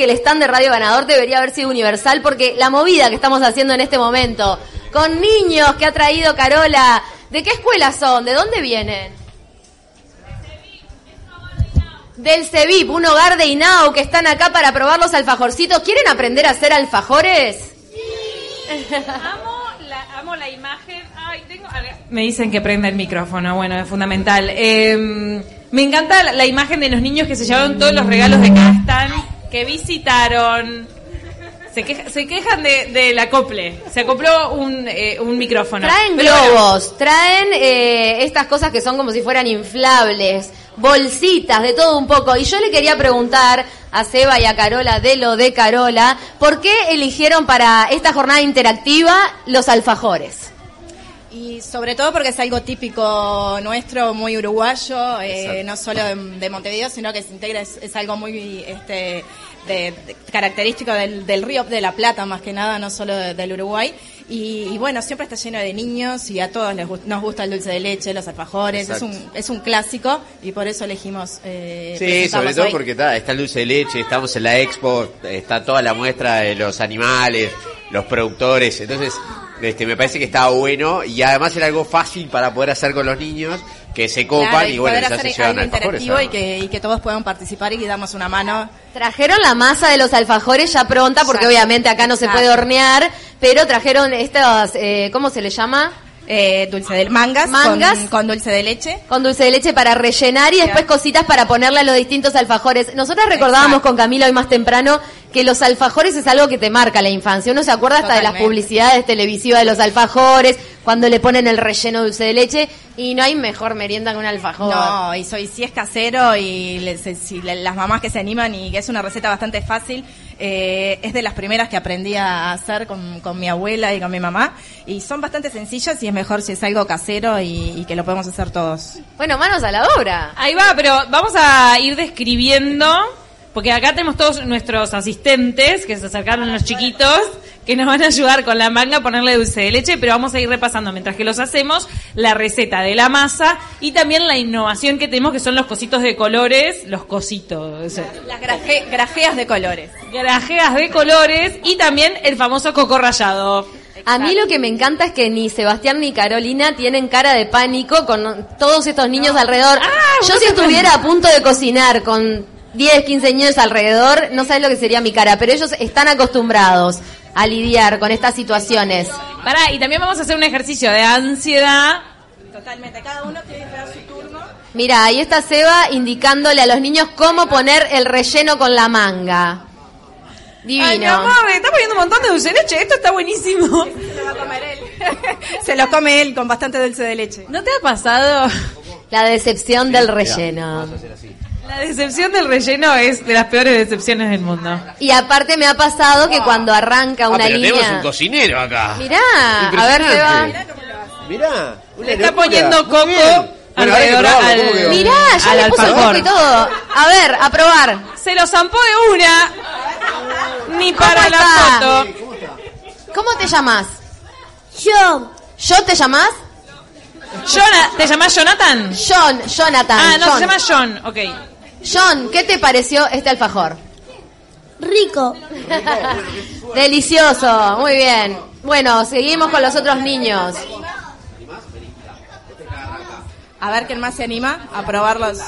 el stand de Radio Ganador debería haber sido universal porque la movida que estamos haciendo en este momento con niños que ha traído Carola, ¿de qué escuela son? ¿De dónde vienen? Del CEVIP, un hogar de INAU que están acá para probar los alfajorcitos. ¿Quieren aprender a hacer alfajores? Amo la, amo la imagen. Ay, tengo... Me dicen que prenda el micrófono, bueno, es fundamental. Eh, me encanta la, la imagen de los niños que se llevaron todos los regalos de cada stand que visitaron. Se, queja- se quejan de, del acople. Se acopló un, eh, un micrófono. Traen Pero bueno, globos, traen eh, estas cosas que son como si fueran inflables, bolsitas, de todo un poco. Y yo le quería preguntar a Seba y a Carola de lo de Carola, ¿por qué eligieron para esta jornada interactiva los alfajores? Y sobre todo porque es algo típico nuestro, muy uruguayo, eh, no solo de, de Montevideo, sino que se integra, es, es algo muy este, de- de- característico del, del río de la Plata, más que nada, no solo de- del Uruguay. Y, y bueno, siempre está lleno de niños y a todos les nos gusta el dulce de leche, los alfajores, es un, es un clásico y por eso elegimos. Eh, Sí, sobre todo hoy. porque está, está el dulce de leche, estamos en la expo, está toda la muestra de los animales, los productores, entonces este, me parece que estaba bueno y además era algo fácil para poder hacer con los niños que se copan Claro, y bueno, ya se llevan alfajores. y que, y que todos puedan participar y damos una mano Trajeron la masa de los alfajores ya pronta, porque Exacto. obviamente acá no se Exacto. puede hornear, pero trajeron estas, eh, ¿cómo se le llama? eh, dulce de mangas, Mangas. Con, con dulce de leche. Con dulce de leche para rellenar y después cositas para ponerle a los distintos alfajores. Nosotras recordábamos Exacto. con Camila hoy más temprano que los alfajores es algo que te marca la infancia. Uno se acuerda hasta de las publicidades televisivas de los alfajores, cuando le ponen el relleno de dulce de leche y no hay mejor merienda que un alfajor. No, y soy, si es casero y les- si le- las mamás que se animan y que es una receta bastante fácil, eh, es de las primeras que aprendí a hacer con, con mi abuela y con mi mamá. Y son bastante sencillas y es mejor si es algo casero y, y que lo podemos hacer todos. Bueno, manos a la obra. Ahí va, pero vamos a ir describiendo, porque acá tenemos todos nuestros asistentes que se acercaron los chiquitos, que nos van a ayudar con la manga a ponerle dulce de leche, pero vamos a ir repasando mientras que los hacemos la receta de la masa y también la innovación que tenemos que son los cositos de colores, los cositos, Las graje- grajeas de colores. grajeas de colores y también el famoso coco rallado. A mí lo que me encanta es que ni Sebastián ni Carolina tienen cara de pánico con todos estos niños alrededor. Ah, Yo si estuviera a punto de cocinar con 10, 15 niños alrededor, no sabes lo que sería mi cara, pero ellos están acostumbrados a lidiar con estas situaciones. Pará, y también vamos a hacer un ejercicio de ansiedad. Totalmente, cada uno tiene que dar su turno. Mira, ahí está Seba indicándole a los niños cómo poner el relleno con la manga. Divino. Ay, mi amor, me está poniendo un montón de dulce de leche, esto está buenísimo. Se lo va a comer él. se lo come él con bastante dulce de leche. ¿No te ha pasado? La decepción del relleno. La decepción del relleno es de las peores decepciones del mundo. Y aparte me ha pasado que cuando arranca Ah, una pero tenemos línea... un cocinero acá. Mirá, a ver, Seba. Mirá, Le está poniendo coco. Bueno, alrededor al-. Mirá, ya Al le puso el alfajor. coco y todo. A ver, a probar. Se lo zampó de una. Ni para ¿Cómo la está? foto. ¿Cómo te llamas? Yo, ¿Yo te llamas? Jona- ¿Te llamás Jonathan? John, Jonathan. Ah, no, John. se llama John. Ok. John, ¿qué te pareció este alfajor? rico. Delicioso, muy bien. Bueno, seguimos con los otros niños. A ver quién más se anima a probarlos.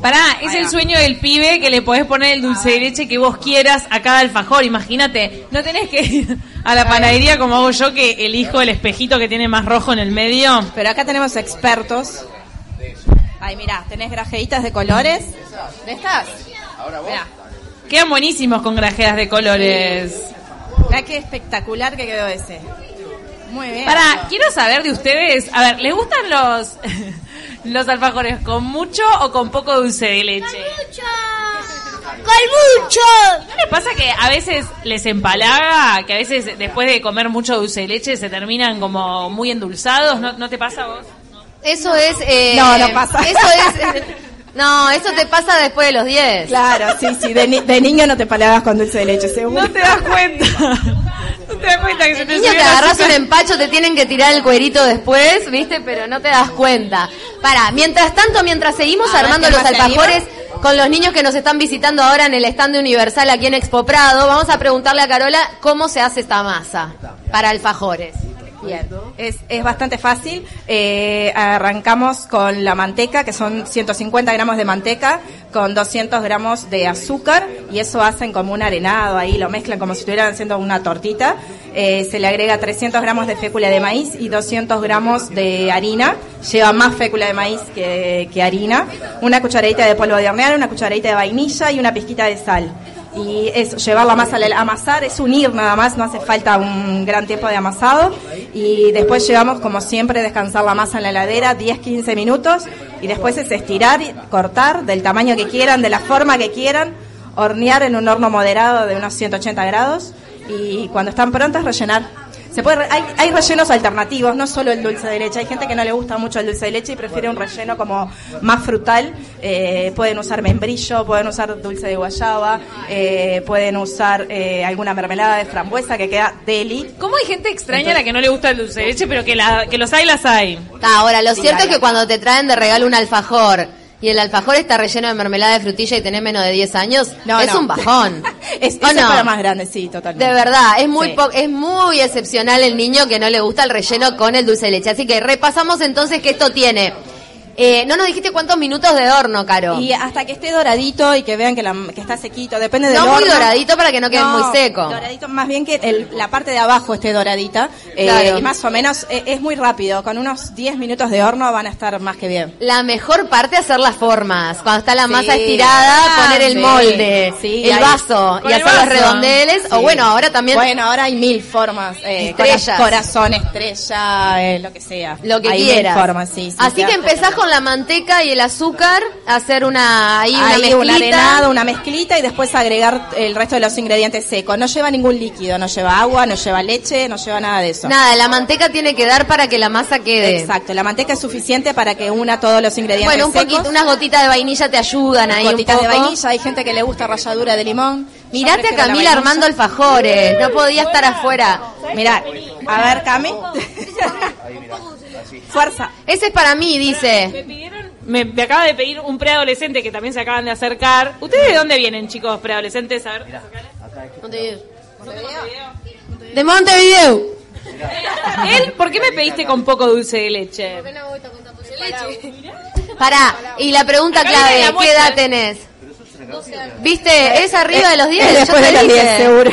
Pará, es el sueño del pibe que le podés poner el dulce de leche que vos quieras a cada alfajor. Imagínate, no tenés que ir a la panadería como hago yo que elijo el espejito que tiene más rojo en el medio. Pero acá tenemos expertos. Ay, mira, tenés grajeitas de colores. ¿De estas? Mirá, Quedan buenísimos con grajeas de colores. mirá qué espectacular que quedó ese. Muy bien. Pará, quiero saber de ustedes, a ver, ¿les gustan los los alfajores con mucho o con poco dulce de leche? Mucho. Con mucho. ¿No les pasa que a veces les empalaga, que a veces después de comer mucho dulce de leche se terminan como muy endulzados? ¿No, no te pasa a vos? Eso es... eh, No, no pasa. Eso es... No, eso te pasa después de los 10. Claro, sí, sí. De, ni- de niño no te palagas con dulce de leche, seguro. No te das cuenta. No te das cuenta que se te Niño, el agarras un empacho, te tienen que tirar el cuerito después, ¿viste? Pero no te das cuenta. Para, mientras tanto, mientras seguimos A ver, armando ¿quién los alfajores, con los niños que nos están visitando ahora en el stand de Universal aquí en Expo Prado. Vamos a preguntarle a Carola cómo se hace esta masa para alfajores. Bien, es, es bastante fácil. Eh, arrancamos con la manteca, que son 150 gramos de manteca, con 200 gramos de azúcar, y eso hacen como un arenado ahí, lo mezclan como si estuvieran haciendo una tortita. Eh, se le agrega 300 gramos de fécula de maíz y 200 gramos de harina. Lleva más fécula de maíz que, que harina. Una cucharadita de polvo de hornear, una cucharadita de vainilla y una pizquita de sal y es llevar la masa al amasar, es unir nada más, no hace falta un gran tiempo de amasado y después llevamos como siempre descansar la masa en la heladera 10-15 minutos. Y después es estirar, y cortar del tamaño que quieran, de la forma que quieran, hornear en un horno moderado de unos 180 grados. Y cuando están prontas rellenar. Se puede, hay, hay rellenos alternativos, no solo el dulce de leche. Hay gente que no le gusta mucho el dulce de leche y prefiere un relleno como más frutal. Eh, pueden usar membrillo, pueden usar dulce de guayaba, eh, pueden usar eh, alguna mermelada de frambuesa que queda deli. ¿Cómo hay gente extraña a la que no le gusta el dulce de leche, pero que, la, que los hay, las hay? Ta, ahora, lo Sí, cierto es que cuando te traen de regalo un alfajor y el alfajor está relleno de mermelada de frutilla y tenés menos de 10 años, No, es no. un bajón. es, ¿O eso es no? para más grande, sí, totalmente. De verdad, es muy Sí. po- es muy excepcional el niño que no le gusta el relleno con el dulce de leche. Así que repasamos entonces que esto tiene. Eh, no nos dijiste cuántos minutos de horno, Caro. Y hasta que esté doradito y que vean que, la- que está sequito, depende del No muy horno. doradito para que no quede No, muy seco. Doradito, más bien que el- la parte de abajo esté doradita. eh, Claro. y más o menos eh, es muy rápido. Con unos 10 minutos de horno van a estar más que bien. La mejor parte es hacer las formas. Cuando está la Sí. masa estirada, Ah, poner el sí. molde, Sí, el vaso y el hacer los redondeles. O bueno, ahora también Bueno, ahora hay mil formas. Eh, Estrellas. cora- Corazón, estrella, lo que sea. lo que hay quieras. Mil formas, sí, sí, Así que empezás con la manteca y el azúcar a hacer una ahí una Ahí un mezclita. arenado, una mezclita y después agregar el resto de los ingredientes secos. No lleva ningún líquido, no lleva agua, no lleva leche, no lleva nada de eso. Nada, la manteca tiene que dar para que la masa quede. Exacto, la manteca es suficiente para que una todos los ingredientes Bueno, un secos. poquito, unas gotitas de vainilla te ayudan ahí gotitas un de vainilla, hay gente que le gusta ralladura de limón. Mirate a Camila armando alfajores, no podía estar afuera. Mirá, a ver, Cami. Fuerza. Ese es para mí, dice. Me pidieron, me, me acaba de pedir un preadolescente que también se acaban de acercar. ¿Ustedes de dónde vienen, chicos, preadolescentes? A ver. De Montevideo. Él, ¿por qué me pediste con poco dulce de leche? Pará, y la pregunta Acá clave, la ¿qué edad tenés? ¿Viste? Es arriba de los 10. Es yo después te de los dije. 10, seguro.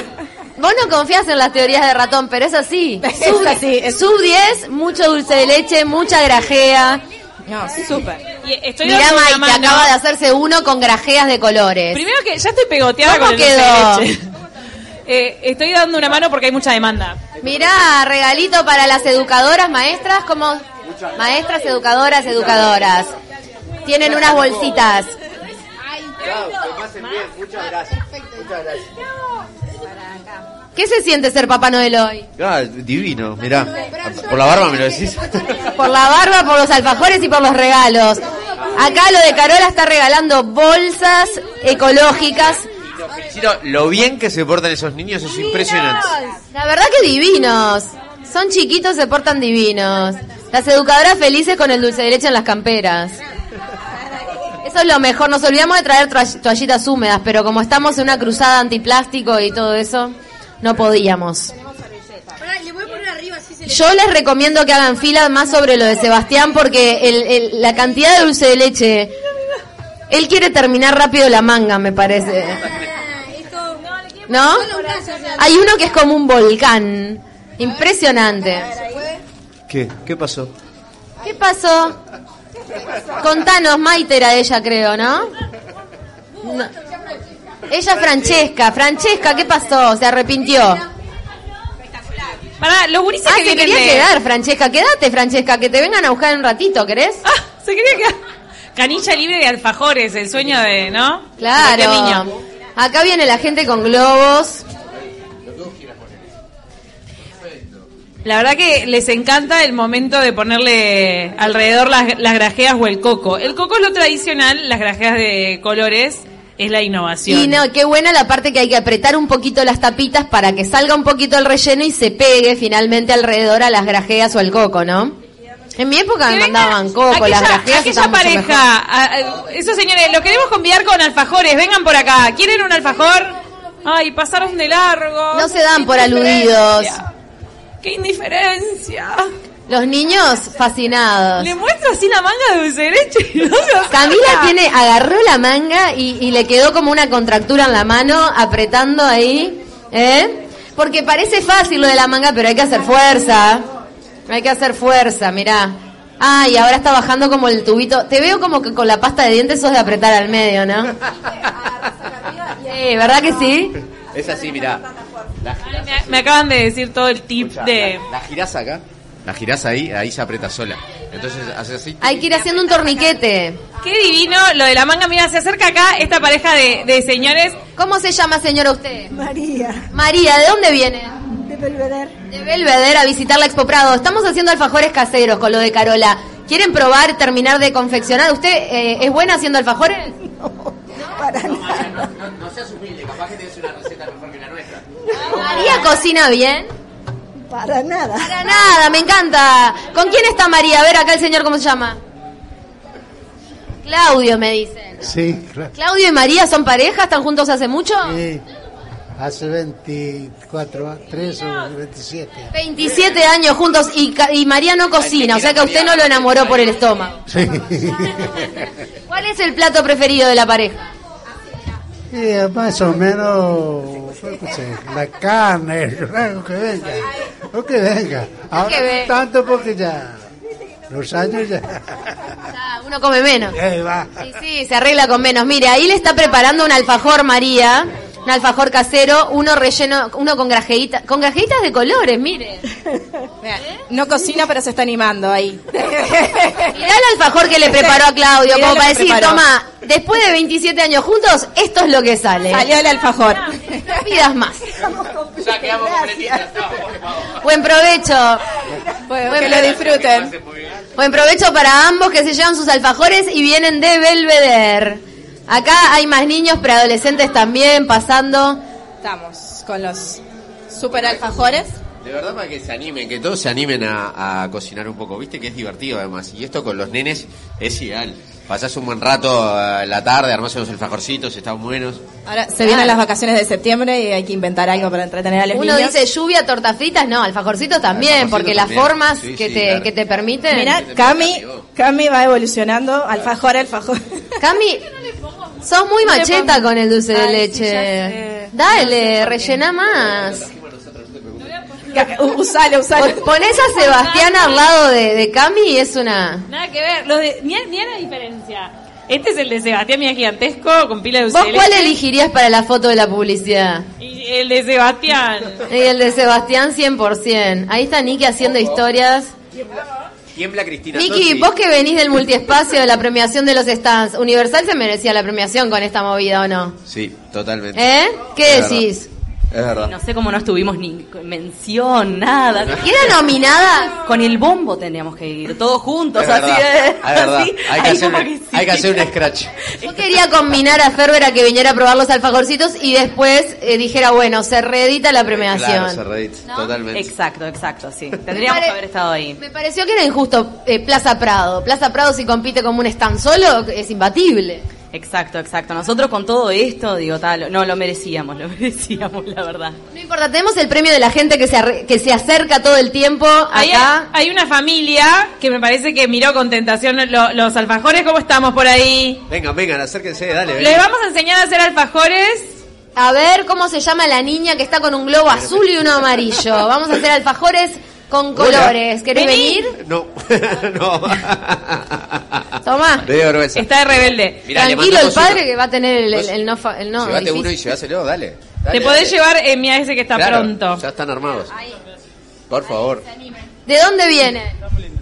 Vos no confías en las teorías de ratón, pero es así. Es Sub, así, es- sub 10, mucho dulce de leche, mucha grajea. No, súper. Y estoy Mirá, Mike, que mano. acaba de hacerse uno con grajeas de colores. Primero que ya estoy pegoteada ¿Cómo con el dulce de leche. Eh, estoy dando una mano porque hay mucha demanda. Mirá, regalito para las educadoras, maestras, como maestras, educadoras, educadoras. Tienen unas bolsitas. ¿Qué se siente ser Papá Noel hoy? Ah, divino, mirá. Por la barba me lo decís. Por la barba, por los alfajores y por los regalos. Acá lo de Carola está regalando bolsas ecológicas. Felicito, lo bien que se portan esos niños es impresionante. La verdad que divinos. Son chiquitos, se portan divinos. Las educadoras felices con el dulce de leche en las camperas. Eso es lo mejor. Nos olvidamos de traer toall- toallitas húmedas, pero como estamos en una cruzada antiplástico y todo eso, no podíamos. Yo les recomiendo que hagan fila más sobre lo de Sebastián porque el- el- la cantidad de dulce de leche, él quiere terminar rápido la manga, me parece. ¿No? Hay uno que es como un volcán. Impresionante. ¿Qué? ¿Qué pasó? ¿Qué pasó? Contanos, Maite era ella, creo, ¿no? No. Ella es Francesca. Francesca, ¿qué pasó? Se arrepintió. Para los gurises Ah, que se quería de... quedar, Francesca. Quédate, Francesca, que te vengan a buscar un ratito, ¿querés? Ah, se quería quedar. Canilla libre de alfajores, el sueño de, ¿no? Claro. De cualquier niño. Acá viene la gente con globos. La verdad que les encanta el momento de ponerle alrededor las, las grajeas o el coco. El coco es lo tradicional, las grajeas de colores es la innovación. Y no, qué buena la parte que hay que apretar un poquito las tapitas para que salga un poquito el relleno y se pegue finalmente alrededor a las grajeas o al coco, ¿no? En mi época me mandaban coco, las grajeas aquella pareja, a- a- esos señores, los queremos convidar con alfajores, vengan por acá. ¿Quieren un alfajor? Ay, pasaron de largo. No se dan por aludidos. Qué indiferencia. Los niños fascinados. Le muestro así la manga de dulce de leche y no se. Camila tiene, agarró la manga y, y le quedó como una contractura en la mano, apretando ahí, ¿eh? Porque parece fácil lo de la manga, pero hay que hacer fuerza. Hay que hacer fuerza, mirá. Ah, y ahora está bajando como el tubito. Te veo como que con la pasta de dientes sos de apretar al medio, ¿no? Sí, ¿verdad que sí? Es así, mirá. La, Me, me acaban de decir todo el tip de... la, la girás acá. La girás ahí, ahí se aprieta sola. Entonces haces así. Hay que ir haciendo un torniquete. Qué divino lo de la manga. Mira, se acerca acá esta pareja de, de señores. ¿Cómo se llama, señora, usted? María, María, ¿de dónde viene? de Belvedere. De Belvedere a visitar la Expo Prado. Estamos haciendo alfajores caseros con lo de Carola. ¿Quieren probar, terminar de confeccionar? ¿Usted eh, es buena haciendo alfajores? Para nada. No, no seas humilde, capaz que tienes una receta mejor que la nuestra. María cocina bien. Para nada. Para nada, me encanta. ¿Con quién está María? A ver acá el señor, ¿cómo se llama? Claudio, me dicen. Sí, claro. ¿Claudio y María son pareja? ¿Están juntos hace mucho? Sí, hace 24, 3 o 27. 27 años juntos y, María no cocina, o sea que a usted no lo enamoró por el estómago. Sí. ¿Cuál es el plato preferido de la pareja? Y eh, más o menos, no sé, la carne, lo que venga, lo que venga. Ahora que ve- no tanto porque ya, los años ya, Ah, uno come menos. eh, va. Sí, sí, se arregla con menos. Mire, ahí le está preparando un alfajor María, un alfajor casero, uno relleno, uno con grajeitas, con grajeitas de colores, mire. No cocina, pero se está animando ahí. Mirá el alfajor que le preparó a Claudio, Mirá como para decir, preparó. toma, después de 27 años juntos, esto es lo que sale. Salió el alfajor. No pidas más. Ya quedamos completitas. Buen provecho. Bueno, que lo disfruten. Buen provecho para ambos que se llevan sus alfajores y vienen de Belvedere. Acá hay más niños, preadolescentes también, pasando. Estamos con los super alfajores. De verdad para que se animen, que todos se animen a, a cocinar un poco, viste que es divertido además. Y esto con los nenes es ideal. Pasás un buen rato eh, en la tarde, armás unos alfajorcitos, están buenos. Ahora se vienen las vacaciones de septiembre y hay que inventar algo para entretener a los Uno niños. dice lluvia, tortas fritas, no, alfajorcitos también, porque las formas Sí, que, sí, te, claro. que te permiten. Mira, Cami, Cami va evolucionando, alfajor, alfajor. Cami, sos muy macheta con el dulce de Ay, sí, leche. Dale, rellena más. U- Usalo, usalo. Pon- Ponés a Sebastián al lado de, de Cami y es una... Nada que ver. Los de, mira, mira la diferencia. Este es el de Sebastián, mira gigantesco, con pila de dulce ¿Vos cuál elegirías para la foto de la publicidad? Y el de Sebastián. Y el de Sebastián 100%. Ahí está Niki haciendo historias. Tiembla Cristina. Niki, Tosi. vos que venís del multiespacio de la premiación de los stands, ¿Universal se merecía la premiación con esta movida o no? Sí, totalmente. ¿Eh? ¿Qué decís? Es verdad. No sé cómo no estuvimos ni mención, nada. ¿Y era nominada? Con el bombo tendríamos que ir, todos juntos, Es así verdad, de. es verdad. así, Hay que, hacer un, que sí. hay que hacer un scratch. Yo quería combinar a Ferber a que viniera a probar los alfajorcitos y después eh, dijera, bueno, se reedita la premiación. Claro, se reedita, totalmente. Exacto, exacto, sí. Tendríamos Pare- que haber estado ahí. Me pareció que era injusto eh, Plaza Prado. Plaza Prado si compite como un stand solo es imbatible. Exacto, exacto. Nosotros con todo esto, digo, tal, no, lo merecíamos, lo merecíamos, la verdad. No importa, tenemos el premio de la gente que se, arre- que se acerca todo el tiempo acá. hay una familia que me parece que miró con tentación lo- los alfajores. ¿Cómo estamos por ahí? Vengan, vengan, acérquense, dale. Les vengan. vamos a enseñar a hacer alfajores. A ver cómo se llama la niña que está con un globo azul y uno amarillo. Vamos a hacer alfajores con colores. ¿Querés Vení. venir? No, no. Tomá. Está de rebelde. Mirá, le Tranquilo mando el padre que va a tener el, el- el no... fa- el no Llévate difícil. uno y lleváselo, dale. Dale, Te podés dale. llevar, eh, mira ese que está Claro, pronto. Ya están armados. Por favor. ¿De dónde vienen?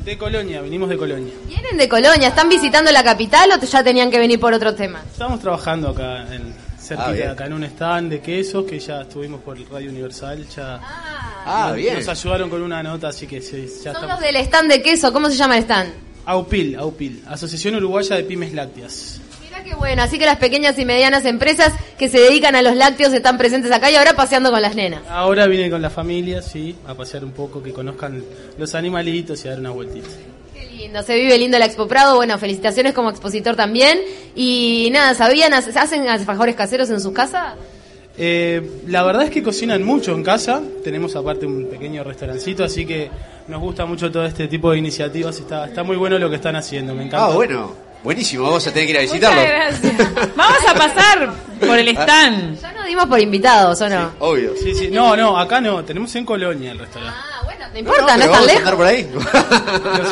De Colonia, venimos de Colonia. ¿Vienen de Colonia? ¿Están visitando la capital o ya tenían que venir por otro tema? Estamos trabajando acá en cerquita Ah, de acá en un stand de quesos que ya estuvimos por Radio Universal, ya Ah, nos, bien. nos ayudaron con una nota, así que sí, ya Son los del stand de queso. ¿Cómo se llama el stand? AUPIL, AUPIL, Asociación Uruguaya de Pymes Lácteas. Mira qué bueno. Así que las pequeñas y medianas empresas que se dedican a los lácteos están presentes acá y ahora paseando con las nenas. Ahora vine con la familia, sí, a pasear un poco, que conozcan los animalitos y a dar una vueltita. Lindo, se vive lindo el Expo Prado. Bueno, felicitaciones como expositor también. Y nada, ¿sabían? hace- ¿Hacen alfajores caseros en sus casas? Eh, la verdad es que cocinan mucho en casa. Tenemos aparte un pequeño restaurancito, así que nos gusta mucho todo este tipo de iniciativas. Está, está muy bueno lo que están haciendo, me encanta. Ah, bueno. Buenísimo, vamos a tener que ir a visitarlo. Muchas gracias. Vamos a pasar por el stand. Ya nos dimos por invitados, ¿o no? Obvio. Sí, sí. No, no, acá no. Tenemos en Colonia el restaurante. Ah, no importa, no, pero es tan vamos a lejos. andar por ahí.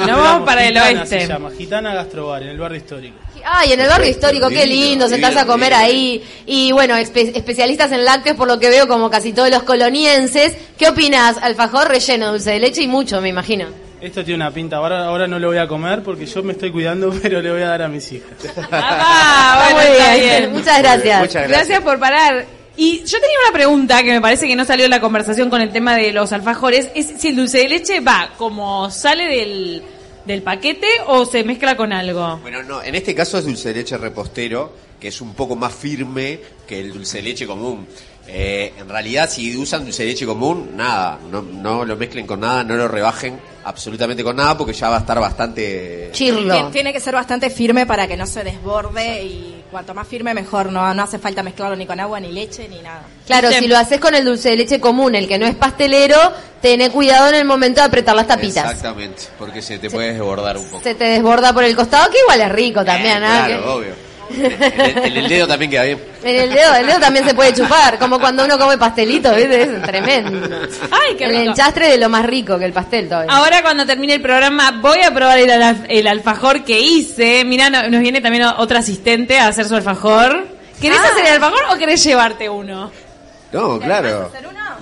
Nos vamos para el Gitana oeste. Se llama Gitana Gastrobar, en el barrio histórico. Ay, en el barrio histórico, qué lindo, sentás divino, a comer ahí. Y bueno, espe- especialistas en lácteos, por lo que veo, como casi todos los colonienses. ¿Qué opinas? Alfajor relleno, dulce de leche y mucho, me imagino. Esto tiene una pinta. Ahora, ahora no lo voy a comer porque yo me estoy cuidando, pero le voy a dar a mis hijas. Ah, Está bueno, muy bien. bien. Muchas gracias. Muchas Gracias. gracias. por parar. Y yo tenía una pregunta que me parece que no salió en la conversación con el tema de los alfajores. Es si el dulce de leche va como sale del, del paquete o se mezcla con algo. Bueno, no, en este caso es dulce de leche repostero, que es un poco más firme que el dulce de leche común. Eh, en realidad, si usan dulce de leche común, nada, no, no lo mezclen con nada, no lo rebajen absolutamente con nada, porque ya va a estar bastante... Chirlo. Tien- Tiene que ser bastante firme para que no se desborde y cuanto más firme mejor. No, no hace falta mezclarlo ni con agua, ni leche, ni nada. Claro, si lo haces con el dulce de leche común, el que no es pastelero, tené cuidado en el momento de apretar las tapitas. Exactamente, porque se te puede desbordar un poco. Se te desborda por el costado, que igual es rico también, Eh, ¿ah? Claro, obvio. En el, dedo también queda bien. En el dedo, el dedo también se puede chupar, como cuando uno come pastelito, ¿viste? Es tremendo. Ay, qué el enchastre de lo más rico que el pastel todavía. Ahora cuando termine el programa voy a probar el, alfajor que hice. Mira, no- nos viene también otro asistente a hacer su alfajor. ¿Querés Ah. hacer el alfajor o querés llevarte uno? No, claro.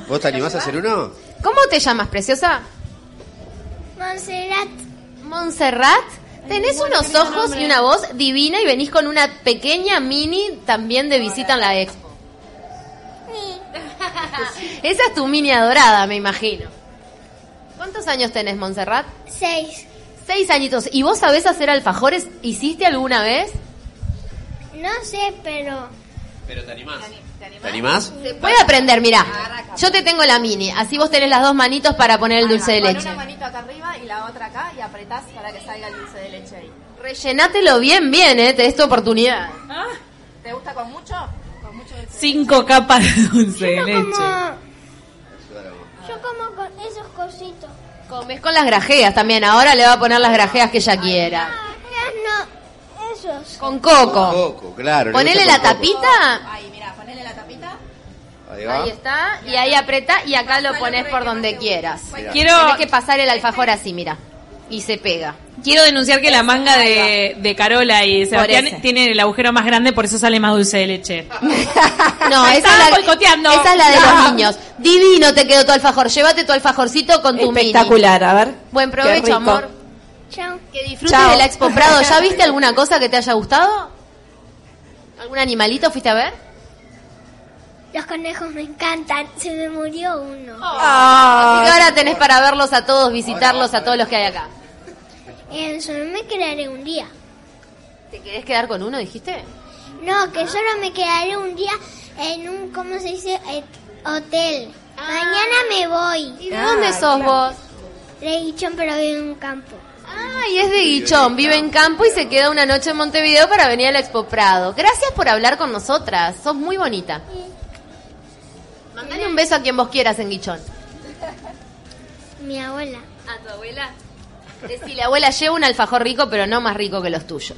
¿Vos te animás a hacer uno? ¿Cómo te llamas, preciosa? Montserrat. Montserrat. Tenés unos ojos y una voz divina y venís con una pequeña mini también de visita en la expo. Esa es tu mini adorada, me imagino. ¿Cuántos años tenés, Montserrat? Seis. Seis añitos. ¿Y vos sabés hacer alfajores? ¿Hiciste alguna vez? No sé, pero... Pero te animás. ¿Te animás? Puede aprender, mira. Yo te tengo la mini, así vos tenés las dos manitos para poner el dulce de leche. manito acá arriba y la otra acá y apretás para que salga el dulce de leche ahí. Rellenátelo bien, bien, eh. Tenés tu oportunidad. ¿Te gusta con mucho? Con mucho dulce. Cinco capas de dulce de leche. como... Yo como con esos cositos. Comes con las grajeas también. Ahora le va a poner las grajeas que ella quiera. No, esos. Con coco. Coco, claro. le Ponele la con coco. tapita. Ahí, mira, ponele la tapita. Ahí va. Ahí está. Y ahí apreta y acá lo pones por donde quieras. Quiero, Tienes que pasar el alfajor así, mira. Y se pega. quiero denunciar que la manga de, de Carola y Sebastián tiene el agujero más grande, por eso sale más dulce de leche. No, esa es, la, boicoteando. esa es la de No. los niños. Divino te quedó tu alfajor. Llévate tu alfajorcito con tu mini. Espectacular, a ver. Buen provecho, amor. Chao. Que disfrutes Chao. de la Expo Prado. ¿Ya viste alguna cosa que te haya gustado? ¿Algún animalito fuiste a ver? Los conejos me encantan. Se me murió uno. Así que ahora tenés para verlos a todos, visitarlos a todos los que hay acá. En solo me quedaré un día. ¿Te querés quedar con uno, dijiste? No, que solo me quedaré un día en un, ¿cómo se dice? Eh, hotel. Mañana me voy. ¿Y de dónde sos vos? De Guichón, pero vivo en un campo. Ah, y es de Guichón, vive en campo y se queda una noche en Montevideo para venir al Expo Prado. Gracias por hablar con nosotras, sos muy bonita. Mandale un beso a quien vos quieras en Guichón. Mi abuela. ¿A tu abuela? Decile, abuela, lleva un alfajor rico, pero no más rico que los tuyos.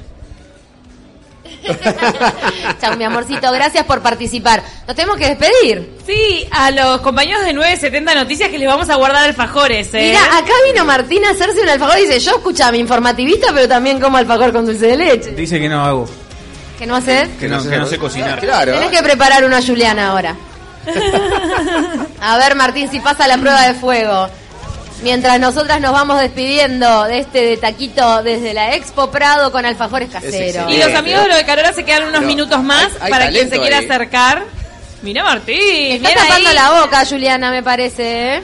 Chao, mi amorcito, gracias por participar. Nos tenemos que despedir. Sí, a los compañeros de 970 Noticias que les vamos a guardar alfajores, ¿eh? Mira, acá vino Martín a hacerse un alfajor y dice, yo escuchame, informativista, pero también como alfajor con dulce de leche. Dice que no hago. ¿Qué no haces? Que no, que no sé cocinar. Claro. Tenés que preparar uno a Juliana ahora. A ver, Martín, si pasa la prueba de fuego. Mientras nosotras nos vamos despidiendo de este de taquito desde la Expo Prado con alfajores caseros. Y los amigos de lo de Carola se quedan unos minutos más hay- hay para quien se quiera ahí. acercar. Mira Martín, Está tapando ahí. la boca, Juliana, me parece. ¿eh?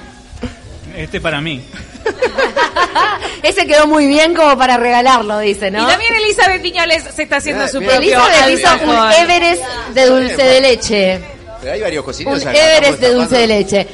Este para mí. Ese quedó muy bien como para regalarlo, dice, ¿no? Y también Elizabeth Viñoles se está haciendo Bien, su propio Elizabeth hizo un. Everest de dulce de leche. Pero hay varios Un cocineros acá, Everest de dulce de leche.